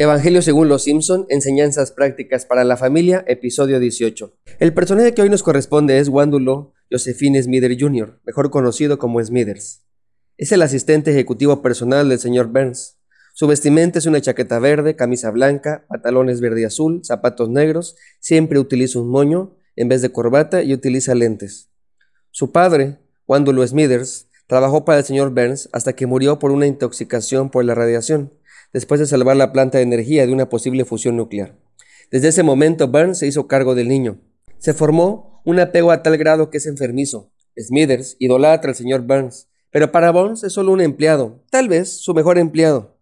Evangelio según los Simpson, enseñanzas prácticas para la familia, episodio 18. El personaje que hoy nos corresponde es Wandulo Josephine Smither Jr., mejor conocido como Smithers. Es el asistente ejecutivo personal del señor Burns. Su vestimenta es una chaqueta verde, camisa blanca, pantalones verde y azul, zapatos negros, siempre utiliza un moño en vez de corbata y utiliza lentes. Su padre, Wandulo Smithers, trabajó para el señor Burns hasta que murió por una intoxicación por la radiación después de salvar la planta de energía de una posible fusión nuclear. Desde ese momento, Burns se hizo cargo del niño. Se formó un apego a tal grado que es enfermizo. Smithers idolatra al señor Burns, pero para Burns es solo un empleado, tal vez su mejor empleado.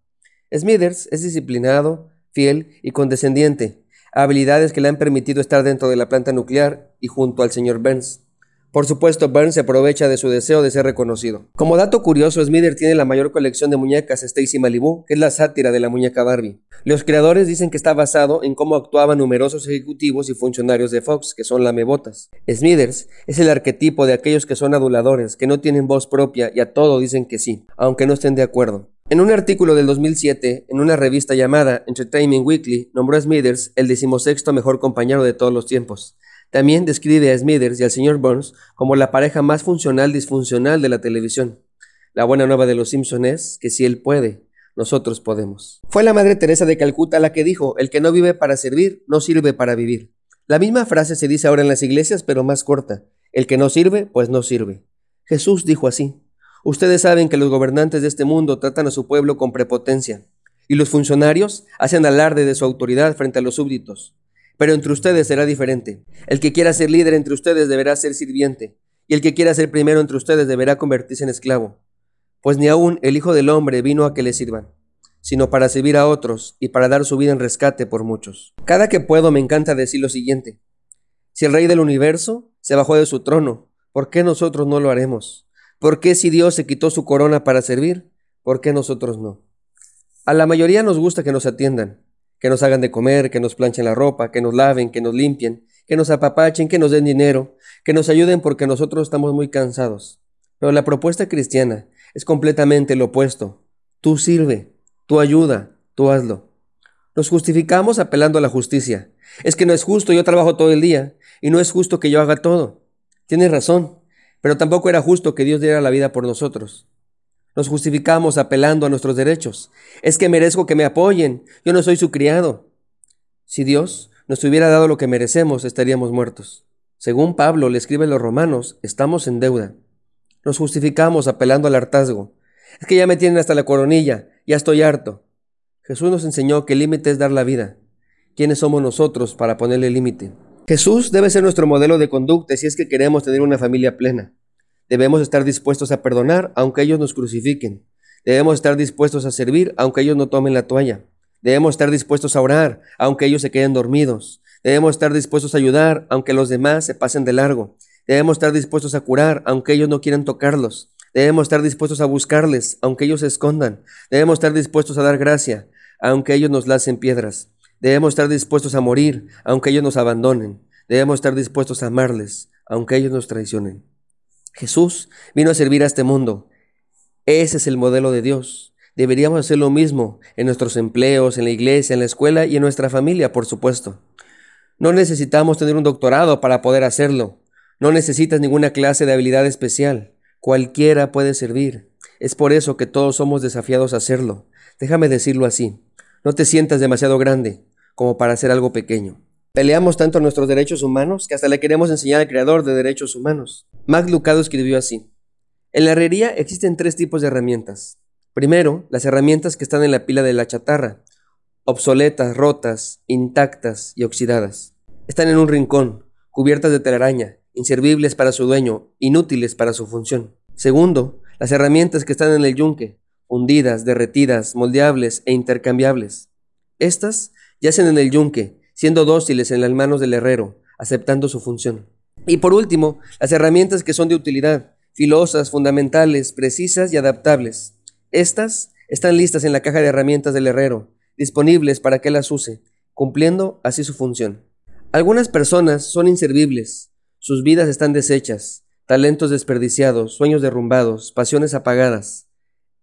Smithers es disciplinado, fiel y condescendiente, habilidades que le han permitido estar dentro de la planta nuclear y junto al señor Burns. Por supuesto, Burns se aprovecha de su deseo de ser reconocido. Como dato curioso, Smither tiene la mayor colección de muñecas Stacy Malibu, que es la sátira de la muñeca Barbie. Los creadores dicen que está basado en cómo actuaban numerosos ejecutivos y funcionarios de Fox, que son lamebotas. Smithers es el arquetipo de aquellos que son aduladores, que no tienen voz propia y a todo dicen que sí, aunque no estén de acuerdo. En un artículo del 2007, en una revista llamada Entertainment Weekly, nombró a Smithers el decimosexto mejor compañero de todos los tiempos. También describe a Smithers y al señor Burns como la pareja más funcional disfuncional de la televisión. La buena nueva de los Simpson es que si él puede, nosotros podemos. Fue la Madre Teresa de Calcuta la que dijo, el que no vive para servir, no sirve para vivir. La misma frase se dice ahora en las iglesias, pero más corta. El que no sirve, pues no sirve. Jesús dijo así. Ustedes saben que los gobernantes de este mundo tratan a su pueblo con prepotencia, y los funcionarios hacen alarde de su autoridad frente a los súbditos. Pero entre ustedes será diferente. El que quiera ser líder entre ustedes deberá ser sirviente, y el que quiera ser primero entre ustedes deberá convertirse en esclavo. Pues ni aún el Hijo del Hombre vino a que le sirvan, sino para servir a otros y para dar su vida en rescate por muchos. Cada que puedo me encanta decir lo siguiente. Si el Rey del universo se bajó de su trono, ¿por qué nosotros no lo haremos? ¿Por qué si Dios se quitó su corona para servir, por qué nosotros no? A la mayoría nos gusta que nos atiendan, que nos hagan de comer, que nos planchen la ropa, que nos laven, que nos limpien, que nos apapachen, que nos den dinero, que nos ayuden porque nosotros estamos muy cansados. Pero la propuesta cristiana es completamente lo opuesto. Tú sirve, tú ayuda, tú hazlo. Nos justificamos apelando a la justicia. Es que no es justo, yo trabajo todo el día y no es justo que yo haga todo. Tienes razón, pero tampoco era justo que Dios diera la vida por nosotros. Nos justificamos apelando a nuestros derechos. Es que merezco que me apoyen. Yo no soy su criado. Si Dios nos hubiera dado lo que merecemos, estaríamos muertos. Según Pablo le escribe a los romanos, estamos en deuda. Nos justificamos apelando al hartazgo. Es que ya me tienen hasta la coronilla, ya estoy harto. Jesús nos enseñó que el límite es dar la vida. ¿Quiénes somos nosotros para ponerle límite? Jesús debe ser nuestro modelo de conducta si es que queremos tener una familia plena. Debemos estar dispuestos a perdonar aunque ellos nos crucifiquen. Debemos estar dispuestos a servir aunque ellos no tomen la toalla. Debemos estar dispuestos a orar aunque ellos se queden dormidos. Debemos estar dispuestos a ayudar aunque los demás se pasen de largo. Debemos estar dispuestos a curar aunque ellos no quieran tocarlos. Debemos estar dispuestos a buscarles aunque ellos se escondan. Debemos estar dispuestos a dar gracia aunque ellos nos lacen piedras. Debemos estar dispuestos a morir aunque ellos nos abandonen. Debemos estar dispuestos a amarles aunque ellos nos traicionen. Jesús vino a servir a este mundo. Ese es el modelo de Dios. Deberíamos hacer lo mismo en nuestros empleos, en la iglesia, en la escuela y en nuestra familia, por supuesto. No necesitamos tener un doctorado para poder hacerlo. No necesitas ninguna clase de habilidad especial. Cualquiera puede servir. Es por eso que todos somos desafiados a hacerlo. Déjame decirlo así. No te sientas demasiado grande como para hacer algo pequeño. Peleamos tanto nuestros derechos humanos que hasta le queremos enseñar al creador de derechos humanos. Max Lucado escribió así. En la herrería existen tres tipos de herramientas. Primero, las herramientas que están en la pila de la chatarra, obsoletas, rotas, intactas y oxidadas. Están en un rincón, cubiertas de telaraña, inservibles para su dueño, inútiles para su función. Segundo, las herramientas que están en el yunque, hundidas, derretidas, moldeables e intercambiables. Estas yacen en el yunque, siendo dóciles en las manos del herrero, aceptando su función. Y por último, las herramientas que son de utilidad, filosas, fundamentales, precisas y adaptables. Estas están listas en la caja de herramientas del herrero, disponibles para que las use, cumpliendo así su función. Algunas personas son inservibles, sus vidas están deshechas, talentos desperdiciados, sueños derrumbados, pasiones apagadas.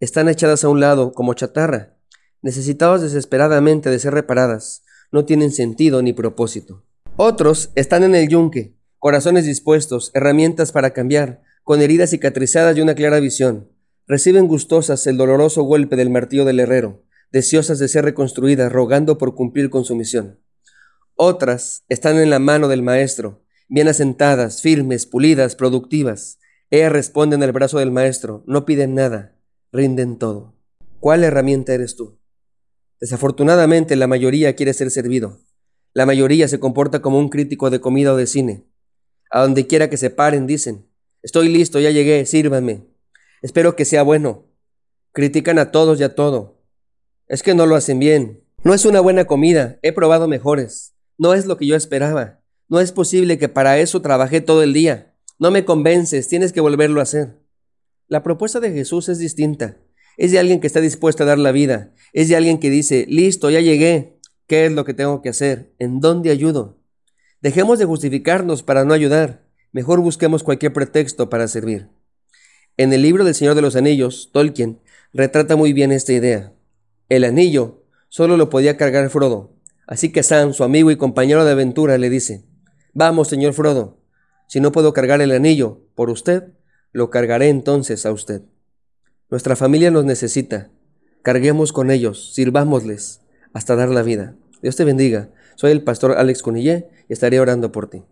Están echadas a un lado como chatarra, necesitados desesperadamente de ser reparadas, no tienen sentido ni propósito. Otros están en el yunque, corazones dispuestos, herramientas para cambiar, con heridas cicatrizadas y una clara visión. Reciben gustosas el doloroso golpe del martillo del herrero, deseosas de ser reconstruidas, rogando por cumplir con su misión. Otras están en la mano del Maestro, bien asentadas, firmes, pulidas, productivas. Ellas responden al brazo del Maestro, no piden nada, rinden todo. ¿Cuál herramienta eres tú? Desafortunadamente la mayoría quiere ser servido. La mayoría se comporta como un crítico de comida o de cine. A donde quiera que se paren dicen, estoy listo, ya llegué, sírvanme. Espero que sea bueno. Critican a todos y a todo. Es que no lo hacen bien. No es una buena comida, he probado mejores. No es lo que yo esperaba. No es posible que para eso trabajé todo el día. No me convences, tienes que volverlo a hacer. La propuesta de Jesús es distinta. Es de alguien que está dispuesto a dar la vida. Es de alguien que dice, listo, ya llegué. ¿Qué es lo que tengo que hacer? ¿En dónde ayudo? Dejemos de justificarnos para no ayudar. Mejor busquemos cualquier pretexto para servir. En el libro del Señor de los Anillos, Tolkien retrata muy bien esta idea. El anillo solo lo podía cargar Frodo, Así que Sam, su amigo y compañero de aventura, le dice, Vamos, señor Frodo, si no puedo cargar el anillo por usted, lo cargaré entonces a usted. Nuestra familia nos necesita. Carguemos con ellos, sirvámosles hasta dar la vida. Dios te bendiga. Soy el pastor Alex Conillé y estaré orando por ti.